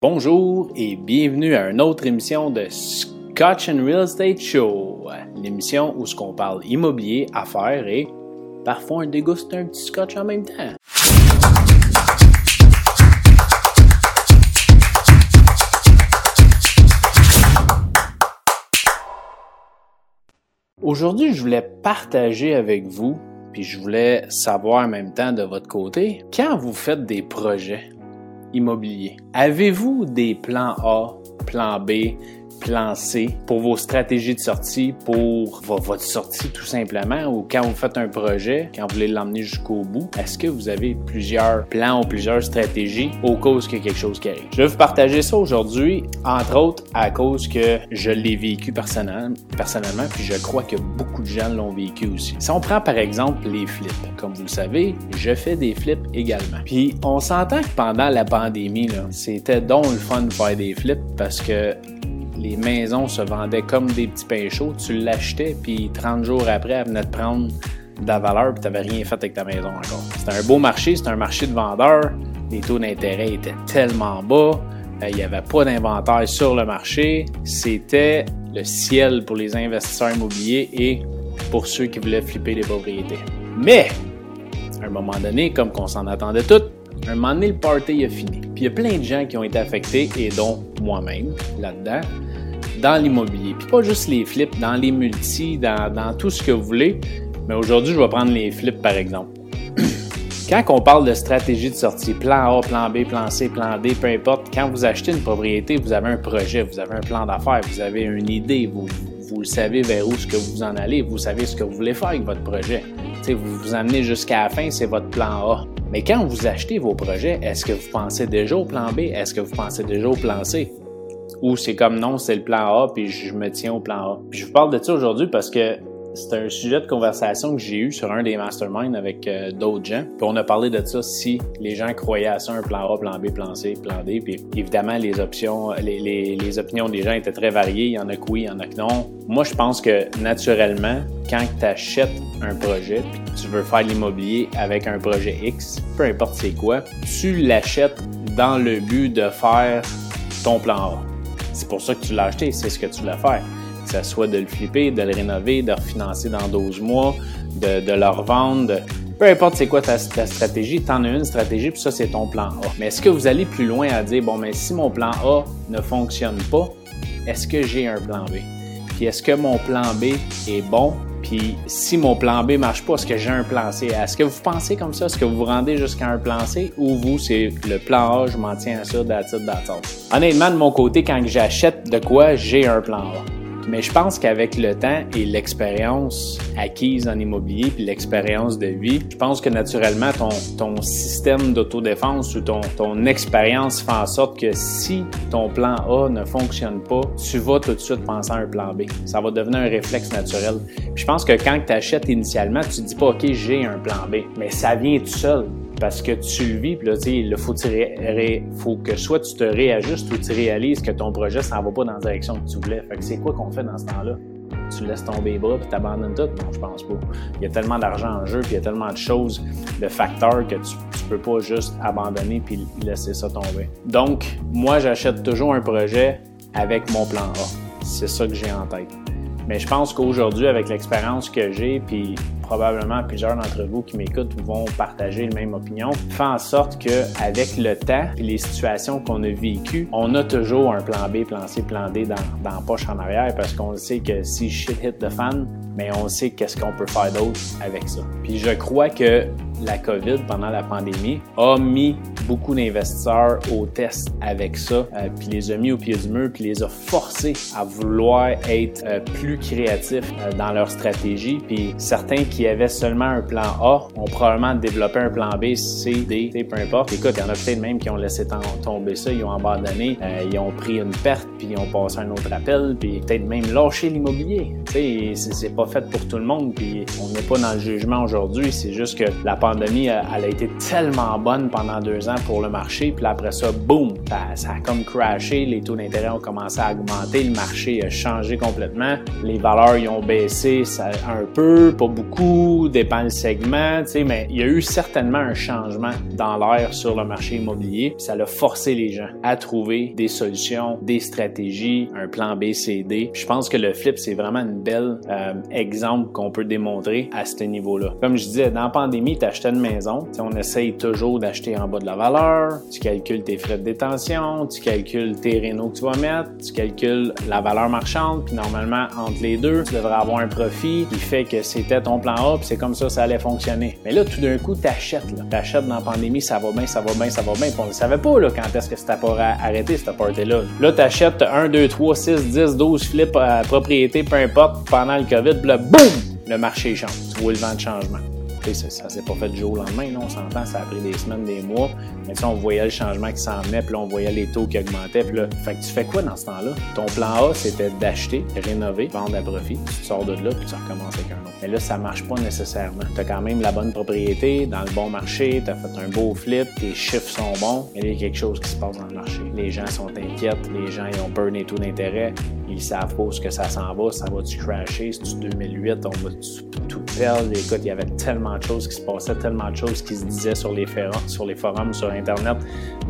Bonjour et bienvenue à une autre émission de Scotch and Real Estate Show, l'émission où ce qu'on parle immobilier, affaires et parfois on déguste un petit scotch en même temps. Aujourd'hui, je voulais partager avec vous, puis je voulais savoir en même temps de votre côté, quand vous faites des projets, immobilier. Avez-vous des plans A, plan B, plan C pour vos stratégies de sortie, pour votre sortie tout simplement, ou quand vous faites un projet, quand vous voulez l'emmener jusqu'au bout, est-ce que vous avez plusieurs plans ou plusieurs stratégies au y a quelque chose qui arrive? Je vais vous partager ça aujourd'hui, entre autres à cause que je l'ai vécu personnellement, personnellement, puis je crois que beaucoup de gens l'ont vécu aussi. Si on prend par exemple les flips, comme vous le savez, je fais des flips également. Puis on s'entend que pendant la pandémie, c'était donc le fun de faire des flips parce que les maisons se vendaient comme des petits pains chauds. Tu l'achetais, puis 30 jours après, elle venait de prendre de la valeur, puis tu n'avais rien fait avec ta maison encore. C'était un beau marché, c'était un marché de vendeurs. Les taux d'intérêt étaient tellement bas. Euh, il n'y avait pas d'inventaire sur le marché. C'était le ciel pour les investisseurs immobiliers et pour ceux qui voulaient flipper des propriétés. Mais, à un moment donné, comme qu'on s'en attendait tout, un moment donné, le party a fini. Puis il y a plein de gens qui ont été affectés, et dont moi-même, là-dedans dans l'immobilier. Puis pas juste les flips, dans les multis, dans, tout ce que vous voulez. Mais aujourd'hui, je vais prendre les flips par exemple. Quand on parle de stratégie de sortie, plan A, plan B, plan C, plan D, peu importe, quand vous achetez une propriété, vous avez un projet, vous avez un plan d'affaires, vous avez une idée, vous, vous savez vers où ce que vous en allez, vous savez ce que vous voulez faire avec votre projet. sais, vous vous amenez jusqu'à la fin, c'est votre plan A. Mais quand vous achetez vos projets, est-ce que vous pensez déjà au plan B? Est-ce que vous pensez déjà au plan C? Ou c'est comme non, c'est le plan A, puis je me tiens au plan A. Puis je vous parle de ça aujourd'hui parce que c'est un sujet de conversation que j'ai eu sur un des masterminds avec euh, d'autres gens. Puis on a parlé de ça si les gens croyaient à ça, un plan A, plan B, plan C, plan D. Puis évidemment, les options, les, les, les opinions des gens étaient très variées. Il y en a que oui, il y en a que non. Moi, je pense que naturellement, quand tu achètes un projet puis tu veux faire l'immobilier avec un projet X, peu importe c'est quoi, tu l'achètes dans le but de faire ton plan A. C'est pour ça que tu l'as acheté, c'est ce que tu voulais faire. Que ce soit de le flipper, de le rénover, de le refinancer dans 12 mois, de, de le revendre, peu importe c'est quoi ta, stratégie, tu en as une stratégie, puis ça, c'est ton plan A. Mais est-ce que vous allez plus loin à dire, bon, mais si mon plan A ne fonctionne pas, est-ce que j'ai un plan B? Puis est-ce que mon plan B est bon? Puis si mon plan B marche pas, est-ce que j'ai un plan C? Est-ce que vous pensez comme ça? Est-ce que vous vous rendez jusqu'à un plan C? Ou vous, c'est le plan A, je m'en tiens à ça, d'attitude, d'attente? Honnêtement, de mon côté, quand j'achète de quoi, j'ai un plan A. Mais je pense qu'avec le temps et l'expérience acquise en immobilier puis l'expérience de vie, je pense que naturellement ton, ton système d'autodéfense ou ton, ton expérience fait en sorte que si ton plan A ne fonctionne pas, tu vas tout de suite penser à un plan B. Ça va devenir un réflexe naturel. je pense que quand tu achètes initialement, tu te dis pas OK, j'ai un plan B, mais ça vient tout seul parce que tu le vis, puis là, il faut, faut que soit tu te réajustes ou tu réalises que ton projet s'en va pas dans la direction que tu voulais. Fait que c'est quoi qu'on fait dans ce temps-là? Tu laisses tomber les bras puis t'abandonnes tout? Non, je pense pas. Il y a tellement d'argent en jeu puis il y a tellement de choses, de facteurs que tu, tu peux pas juste abandonner puis laisser ça tomber. Donc, moi, j'achète toujours un projet avec mon plan A. C'est ça que j'ai en tête. Mais je pense qu'aujourd'hui, avec l'expérience que j'ai, puis probablement plusieurs d'entre vous qui m'écoutent vont partager la même opinion, fait en sorte que avec le temps et les situations qu'on a vécues, on a toujours un plan B, plan C, plan D dans, la poche en arrière parce qu'on sait que si shit hit the fan, mais on sait qu'est-ce qu'on peut faire d'autre avec ça. Puis je crois que la COVID pendant la pandémie a mis beaucoup d'investisseurs au test avec ça, euh, puis les a mis au pied du mur, puis les a forcés à vouloir être euh, plus créatifs euh, dans leur stratégie. Puis certains qui avaient seulement un plan A ont probablement développé un plan B, C, D, peu importe. Écoute, il y en a peut-être même qui ont laissé tomber ça, ils ont abandonné, ils ont pris une perte, puis ils ont passé un autre appel, puis peut-être même lâché l'immobilier. Tu sais, c'est pas fait pour tout le monde, puis on n'est pas dans le jugement aujourd'hui. C'est juste que la pandémie, elle, a été tellement bonne pendant deux ans pour le marché, puis après ça, boum, ça, a comme crashé, les taux d'intérêt ont commencé à augmenter, le marché a changé complètement, les valeurs y ont baissé ça, un peu, pas beaucoup, dépend le segment, tu sais, mais il y a eu certainement un changement dans l'air sur le marché immobilier, puis ça a forcé les gens à trouver des solutions, des stratégies, un plan B, C, D. je pense que le flip, c'est vraiment une belle euh, exemple qu'on peut démontrer à ce niveau-là. Comme je disais, dans la pandémie, tu achetais une maison, on essaye toujours d'acheter en bas de la valeur, tu calcules tes frais de détention, tu calcules tes rénaux que tu vas mettre, tu calcules la valeur marchande, puis normalement, entre les deux, tu devrais avoir un profit qui fait que c'était ton plan A, puis c'est comme ça ça allait fonctionner. Mais là, tout d'un coup, tu achètes. Tu achètes dans la pandémie, ça va bien, ça va bien, ça va bien. Puis on ne savait pas là, quand est-ce que c'était pas arrêté, cette party-là. Là, tu achètes 1, 2, 3, 6, 10, 12 flips à propriété, peu importe, pendant le COVID, puis là, boum! Le marché change. Tu vois le vent de changement ça, s'est pas fait du jour au lendemain, on s'entend, ça a pris des semaines, des mois. Mais on voyait le changement qui s'en venait, puis là, on voyait les taux qui augmentaient. Puis là, fait que tu fais quoi dans ce temps-là? Ton plan A, c'était d'acheter, rénover, vendre à profit. Tu sors de là, puis tu recommences avec un autre. Mais là, ça marche pas nécessairement. Tu as quand même la bonne propriété, dans le bon marché, tu as fait un beau flip, tes chiffres sont bons, mais il y a quelque chose qui se passe dans le marché. Les gens sont inquiets, les gens ils ont peur des taux d'intérêt, ils savent pas ce que ça s'en va, ça va-tu crasher, c'est 2008, on va tout perdre? Écoute, il y avait tellement de choses qui se passaient, tellement de choses qui se disaient sur les forums, sur, les forums, sur Internet,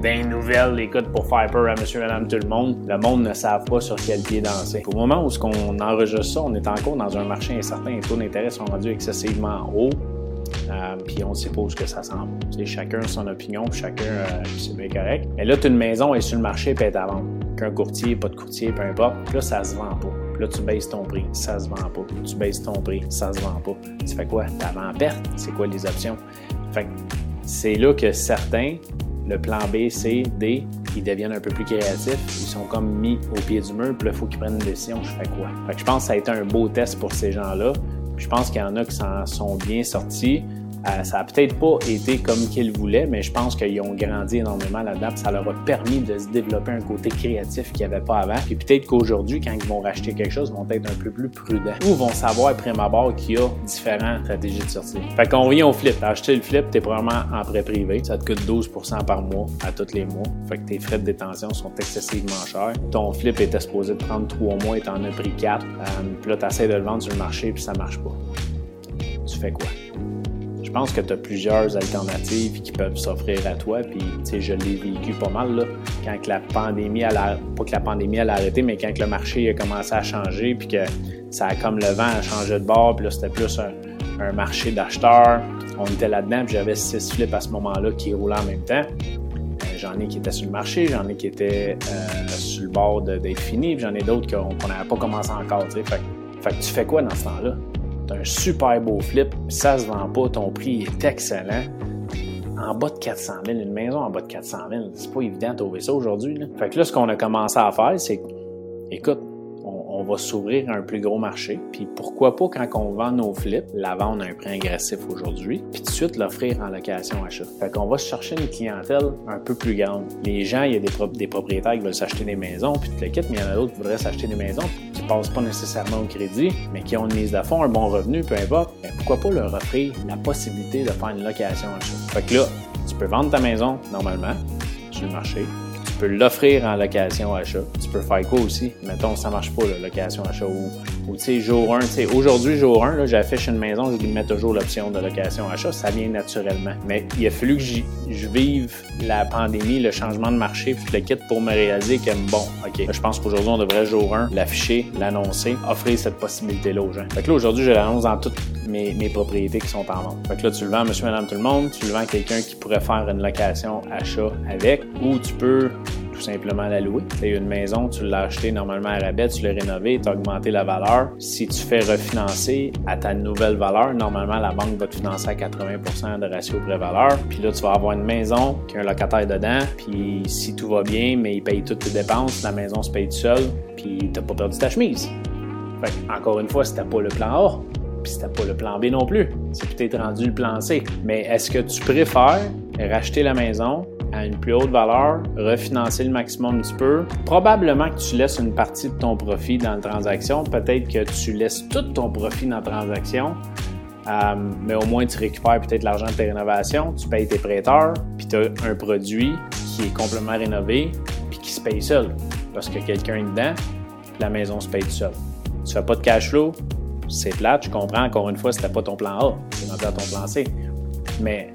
des nouvelles, écoute, pour faire peur à monsieur, madame, tout le monde. Le monde ne savent pas sur quel pied danser. Au moment où on enregistre ça, on est encore dans un marché incertain, les taux d'intérêt sont rendus excessivement hauts. Euh, puis on sait pas où que ça s'en va. chacun son opinion, chacun, euh, c'est bien correct. Mais là, tu une maison, est sur le marché, puis elle est à vendre. Qu'un courtier, pas de courtier, peu importe. Là, ça se vend pas. Là, tu baisses ton prix, ça se vend pas. Tu baisses ton prix, ça se vend pas. Tu fais quoi? Tu en perte. C'est quoi les options? Fait c'est là que certains, le plan B, C, D, ils deviennent un peu plus créatifs. Ils sont comme mis au pied du mur, puis là, il faut qu'ils prennent une décision. Je fais quoi? Fait que je pense que ça a été un beau test pour ces gens-là. Je pense qu'il y en a qui s'en sont bien sortis. Euh, ça a peut-être pas été comme qu'ils voulaient, mais je pense qu'ils ont grandi énormément là-dedans. Ça leur a permis de se développer un côté créatif qu'ils n'avaient pas avant. Puis peut-être qu'aujourd'hui, quand ils vont racheter quelque chose, ils vont être un peu plus prudents ou vont savoir après ma barre qu'il y a différentes stratégies de sortie. Fait qu'on revient au flip. Acheter le flip, t'es probablement en prêt privé. Ça te coûte 12% par mois à tous les mois. Fait que tes frais de détention sont excessivement chers. Ton flip était supposé de prendre 3 mois et t'en as pris 4. Euh, puis là, t'essaies de le vendre sur le marché puis ça marche pas. Tu fais quoi? Je pense que tu as plusieurs alternatives qui peuvent s'offrir à toi. Puis, tu sais, je l'ai vécu pas mal, là, quand la pandémie, a, pas que la pandémie arrêté, mais quand le marché a commencé à changer, puis que ça a comme le vent a changé de bord, puis là, c'était plus un, marché d'acheteurs. On était là-dedans, puis j'avais six flips à ce moment-là qui roulaient en même temps. Euh, j'en ai qui étaient sur le marché, j'en ai qui étaient euh, sur le bord d'être finis, puis j'en ai d'autres qu'on n'avait pas commencé encore. Fait, fait que tu fais quoi dans ce temps-là? Un super beau flip, ça se vend pas, ton prix est excellent. En bas de 400 000, une maison en bas de 400 000, c'est pas évident de trouver ça aujourd'hui. Fait que là, ce qu'on a commencé à faire, c'est, écoute, on va s'ouvrir un plus gros marché. Puis pourquoi pas quand on vend nos flips, la vendre à un prix agressif aujourd'hui, puis tout de suite l'offrir en location achat. Fait qu'on va chercher une clientèle un peu plus grande. Les gens, il y a des, propriétaires qui veulent s'acheter des maisons, puis tu le quittes, mais il y en a d'autres qui voudraient s'acheter des maisons, pas nécessairement au crédit, mais qui ont une mise de fonds, un bon revenu, peu importe. Pourquoi pas leur offrir la possibilité de faire une location achat? Fait que là, tu peux vendre ta maison normalement sur le marché, peux l'offrir en location achat. Tu peux faire quoi aussi? Mettons, ça marche pas, la location achat. Ou, ou tu sais, jour 1, tu sais, aujourd'hui, jour 1, j'affiche une maison, je lui mets toujours l'option de location achat. Ça vient naturellement. Mais il a fallu que je vive la pandémie, le changement de marché, puis le quitte pour me réaliser que, bon, OK, je pense qu'aujourd'hui, on devrait, jour 1, l'afficher, l'annoncer, offrir cette possibilité-là aux gens. Fait que là, aujourd'hui, je l'annonce dans toutes mes, mes, propriétés qui sont en vente. Fait que là, tu le vends à monsieur, madame, tout le monde, tu le vends à quelqu'un qui pourrait faire une location achat avec, ou tu peux tout simplement la louer. Tu une maison, tu l'as acheté normalement à rabais, tu l'as rénové, tu as augmenté la valeur. Si tu fais refinancer à ta nouvelle valeur, normalement la banque va te financer à 80% de ratio pré-valeur. Puis là, tu vas avoir une maison qui a un locataire dedans, puis si tout va bien, mais il paye toutes tes dépenses, la maison se paye tout seul, puis t'as pas perdu ta chemise. Fait encore une fois, c'était pas le plan A, puis c'était pas le plan B non plus. C'est peut-être rendu le plan C. Mais est-ce que tu préfères racheter la maison, à une plus haute valeur, refinancer le maximum un petit peu. Probablement que tu laisses une partie de ton profit dans la transaction. Peut-être que tu laisses tout ton profit dans la transaction. euh, mais au moins tu récupères peut-être l'argent de tes rénovations, tu payes tes prêteurs, puis tu as un produit qui est complètement rénové, puis qui se paye seul. Parce que quelqu'un est dedans, la maison se paye tout seul. Tu fais pas de cash flow, c'est plat, tu comprends, encore une fois, c'était pas ton plan A, c'est rendu ton plan C. Mais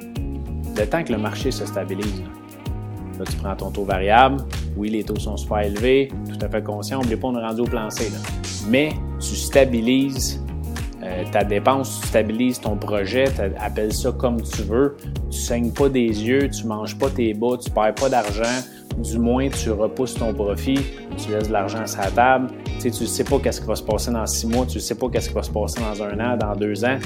le temps que le marché se stabilise, là, tu prends ton taux variable, oui, les taux sont super élevés, tout à fait conscient, n'oublie pas, on est rendu au plan C. Là. Mais tu stabilises euh, ta dépense, tu stabilises ton projet, appelle ça comme tu veux. Tu saignes pas des yeux, tu manges pas tes bas, tu perds pas d'argent. Du moins, tu repousses ton profit, tu laisses de l'argent sur la table. Tu sais, tu sais pas qu'est-ce qui va se passer dans six mois, tu sais pas qu'est-ce qui va se passer dans un an, dans deux ans.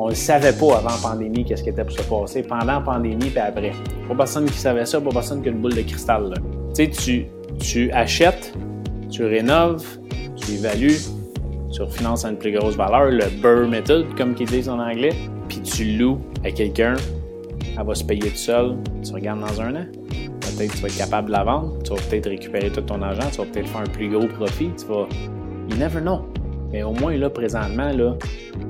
On ne savait pas avant la pandémie qu'est-ce qui était pour se passer, pendant la pandémie puis après. Pas personne qui savait ça, pas personne qui a une boule de cristal. Tu sais, tu, achètes, tu rénoves, tu évalues, tu refinances à une plus grosse valeur, le Burr Method, comme qu'ils disent en anglais, puis tu loues à quelqu'un, elle va se payer tout seul, tu regardes dans un an. Peut-être tu vas être capable de la vendre, tu vas peut-être récupérer tout ton argent, tu vas peut-être faire un plus gros profit, tu vas. You never know. Mais au moins, là, présentement, là,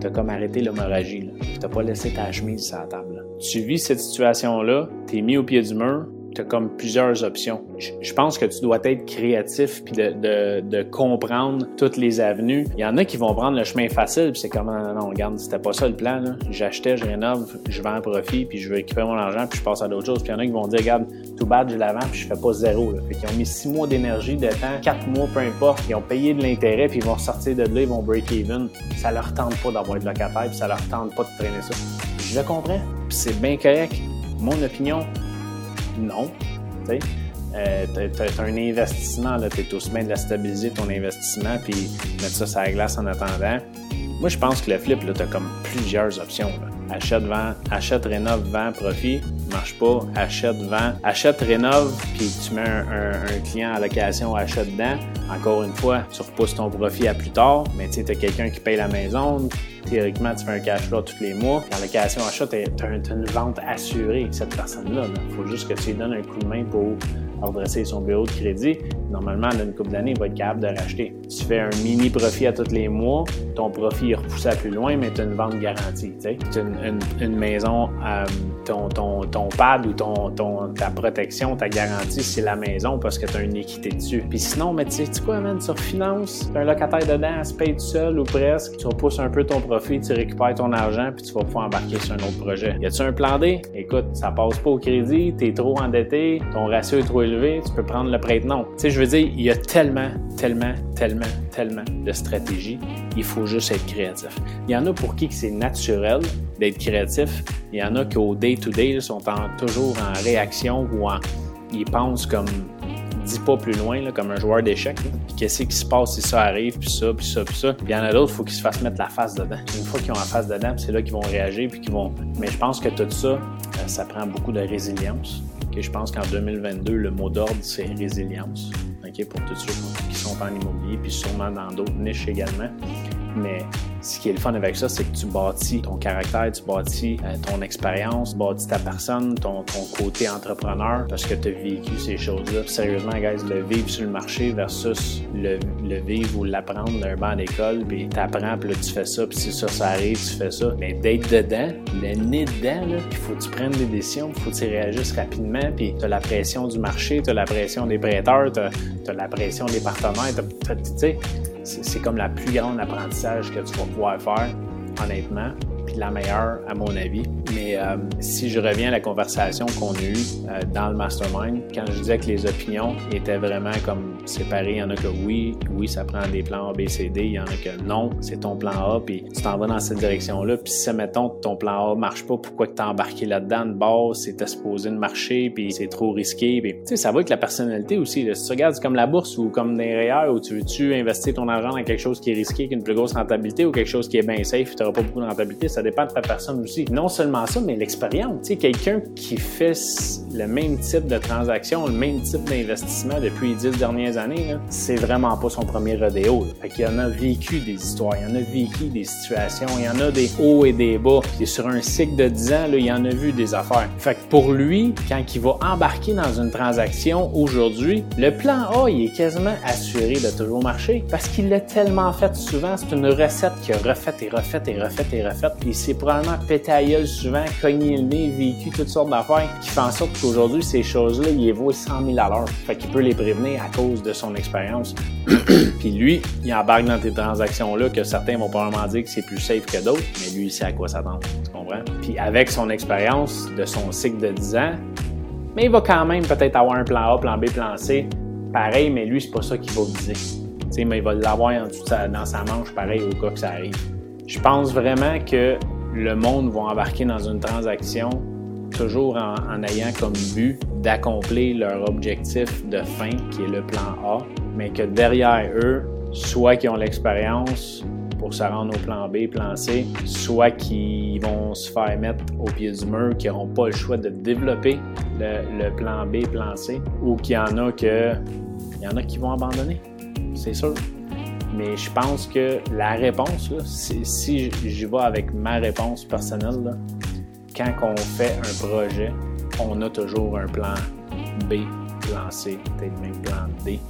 t'as comme arrêté l'hémorragie. Tu n'as pas laissé ta chemise sur la table. Tu vis cette situation-là, tu es mis au pied du mur, comme plusieurs options. Je pense que tu dois être créatif puis de, comprendre toutes les avenues. Il y en a qui vont prendre le chemin facile puis c'est comme non, non, regarde, c'était pas ça le plan. J'achetais, je rénove, je vends un profit puis je veux récupérer mon argent puis je passe à d'autres choses. Puis il y en a qui vont dire regarde, tout bad, je l'avant puis je fais pas zéro. Là. Fait qu'ils ont mis six mois d'énergie, de temps, quatre mois, peu importe. Ils ont payé de l'intérêt puis ils vont sortir de là, ils vont break even. Ça leur tente pas d'avoir de locataire puis ça leur tente pas de traîner ça. Je comprends puis c'est bien correct. Mon opinion, non. Euh, tu as, un investissement, tu es aussi bien de la stabiliser ton investissement puis mettre ça sur la glace en attendant. Moi, je pense que le flip, tu as comme plusieurs options. Achète, vend, achète, rénove, vend, profit, marche pas, achète, vend, achète, rénove, puis tu mets un, client à location, achète dedans. Encore une fois, tu repousses ton profit à plus tard, mais tu as quelqu'un qui paye la maison, théoriquement, tu fais un cash flow tous les mois. En location achat, tu as, une vente assurée, cette personne-là. Il faut juste que tu lui donnes un coup de main pour redresser son bureau de crédit. Normalement, dans une couple d'années, il va être capable de racheter. Tu fais un mini profit à tous les mois, ton profit est repoussé à plus loin, mais tu as une vente garantie. Tu as une, maison, euh, ton, ton, pad ou ton, ta protection, ta garantie, c'est la maison parce que tu as une équité dessus. Puis sinon, mais tu sais quoi, man, tu refinances, tu un locataire dedans, elle se paye tout seul ou presque, tu repousses un peu ton profit, tu récupères ton argent, puis tu vas pouvoir embarquer sur un autre projet. Y a-tu un plan D? Écoute, ça passe pas au crédit, tu es trop endetté, ton ratio est trop élevé, tu peux prendre le prête-nom. Tu sais, je veux dire, il y a tellement, tellement, tellement, tellement de stratégies. Il faut juste être créatif. Il y en a pour qui c'est naturel d'être créatif. Il y en a qui au day-to-day sont toujours en réaction ou en, ils pensent comme dix pas plus loin, comme un joueur d'échecs. Qu'est-ce qui se passe si ça arrive, puis ça, puis ça, puis ça. Il y en a d'autres, il faut qu'ils se fassent mettre la face dedans. Une fois qu'ils ont la face dedans, c'est là qu'ils vont réagir, puis qu'ils vont. Mais je pense que tout ça, euh, ça prend beaucoup de résilience. je pense qu'en 2022, le mot d'ordre, c'est résilience. pour tous ceux qui sont en immobilier, puis sûrement dans d'autres niches également. Mais ce qui est le fun avec ça, c'est que tu bâtis ton caractère, tu bâtis euh, ton expérience, tu bâtis ta personne, ton, côté entrepreneur, parce que tu as vécu ces choses-là. Sérieusement, guys, le vivre sur le marché versus le, vivre ou l'apprendre d'un banc d'école, puis t'apprends, puis là, tu fais ça, puis si ça, ça arrive, tu fais ça. Mais d'être dedans, le nez dedans, il faut que tu prennes des décisions, il faut que tu réagisses rapidement, puis tu as la pression du marché, tu as la pression des prêteurs, tu as, la pression des partenaires, tu sais, c'est comme la plus grande apprentissage que tu vas pouvoir faire, honnêtement puis la meilleure, à mon avis. Mais euh, si je reviens à la conversation qu'on a eue euh, dans le mastermind, quand je disais que les opinions étaient vraiment comme séparées, il y en a que oui, oui, ça prend des plans A, B, C, D, il y en a que non, c'est ton plan A, puis tu t'en vas dans cette direction-là. Puis si, mettons, ton plan A marche pas, pourquoi tu t'es embarqué là-dedans de base, c'est supposé de marcher, puis c'est trop risqué. Puis, tu sais, ça va avec la personnalité aussi. Si tu regardes comme la bourse ou comme des REER, où tu veux-tu investir ton argent dans quelque chose qui est risqué, qui a une plus grosse rentabilité, ou quelque chose qui est bien safe, tu n'auras pas beaucoup de rentabilité, ça dépend de ta personne aussi. Non seulement ça, mais l'expérience. Tu sais, quelqu'un qui fait le même type de transaction, le même type d'investissement depuis les dix dernières années, c'est vraiment pas son premier rodéo. Là. Fait qu'il en a vécu des histoires, il en a vécu des situations, il y en a des hauts et des bas. Puis sur un cycle de 10 ans, il en a vu des affaires. Fait que pour lui, quand il va embarquer dans une transaction aujourd'hui, le plan A, il est quasiment assuré de toujours marcher parce qu'il l'a tellement fait souvent. C'est une recette qu'il a refaite et refaite et refaite et refaite. Puis s'est probablement pété à gueule souvent, cogné le nez, vécu toutes sortes d'affaires qui font en sorte qu'aujourd'hui, ces choses-là, il les voit 100 000 à l'heure. Fait qu'il peut les prévenir à cause de son expérience. Puis lui, il embarque dans tes transactions-là que certains vont probablement dire que c'est plus safe que d'autres, mais lui, il sait à quoi s'attendre. Tu comprends? Puis avec son expérience de son cycle de 10 ans, mais il va quand même peut-être avoir un plan A, plan B, plan C. Pareil, mais lui, c'est pas ça qu'il va viser. sais, mais il va l'avoir dans sa manche, pareil, au cas que ça arrive. Je pense vraiment que le monde va embarquer dans une transaction toujours en, ayant comme but d'accomplir leur objectif de fin, qui est le plan A, mais que derrière eux, soit qu'ils ont l'expérience pour se rendre au plan B, plan C, soit qu'ils vont se faire mettre au pied du mur, qu'ils n'auront pas le choix de développer le, plan B, plan C, ou qu'il y en a que, il y en a qui vont abandonner, c'est sûr. Mais je pense que la réponse, si, j'y vais avec ma réponse personnelle, quand on fait un projet, on a toujours un plan B, plan C, peut-être même plan D.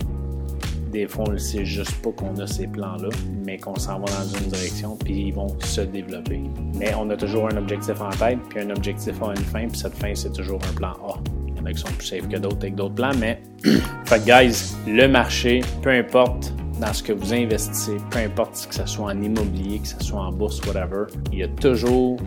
Des fois, on ne sait juste pas qu'on a ces plans-là, mais qu'on s'en va dans une direction, puis ils vont se développer. Mais on a toujours un objectif en tête, puis un objectif a une fin, puis cette fin, c'est toujours un plan A. Il y en a qui sont plus safe que d'autres avec d'autres plans, mais fait guys, le marché, peu importe dans ce que vous investissez, peu importe que ce soit en immobilier, que ce soit en bourse, whatever, il y a toujours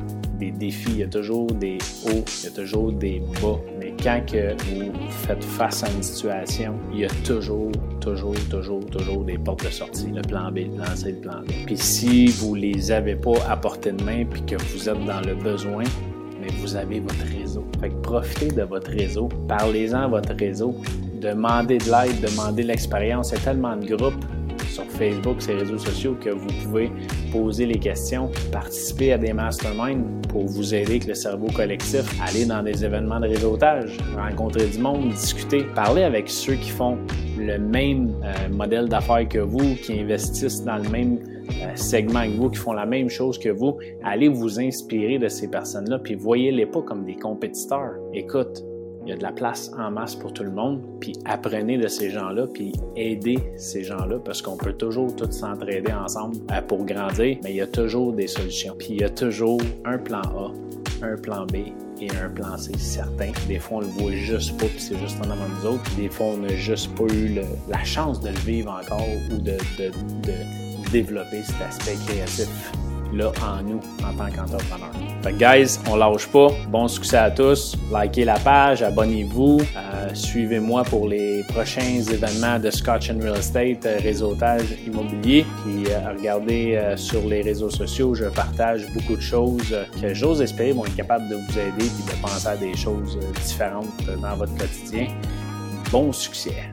des défis, il y a toujours des hauts, il y a toujours des bas. Mais quand vous faites face à une situation, il y a toujours, toujours, toujours, toujours des portes de sortie. Le plan B, le plan C, le plan D. Puis si vous les avez pas à portée de main puis que vous êtes dans le besoin, mais vous avez votre réseau. Fait que profitez de votre réseau, parlez-en à votre réseau, demandez de l'aide, demandez l'expérience. Il y a tellement de groupes Facebook, ces réseaux sociaux, que vous pouvez poser les questions, participer à des masterminds pour vous aider avec le cerveau collectif, aller dans des événements de réseautage, rencontrer du monde, discuter, parler avec ceux qui font le même euh, modèle d'affaires que vous, qui investissent dans le même euh, segment que vous, qui font la même chose que vous. Allez vous inspirer de ces personnes-là, puis voyez-les pas comme des compétiteurs. Écoute, il y a de la place en masse pour tout le monde, puis apprenez de ces gens-là, puis aidez ces gens-là, parce qu'on peut toujours tous s'entraider ensemble euh, pour grandir, mais il y a toujours des solutions. Puis il y a toujours un plan A, un plan B et un plan C certain. Des fois, on le voit juste pas, puis c'est juste en avant nous autres. Des fois, on n'a juste pas eu la chance de le vivre encore ou de, de développer cet aspect créatif là en nous en tant qu'entrepreneur. Fait que guys, on lâche pas. Bon succès à tous. Likez la page, abonnez-vous. Euh, suivez-moi pour les prochains événements de Scotch and Real Estate, euh, réseautage immobilier. Puis euh, regardez sur les réseaux sociaux, je partage beaucoup de choses que j'ose espérer vont être capables de vous aider et de penser à des choses différentes dans votre quotidien. Bon succès!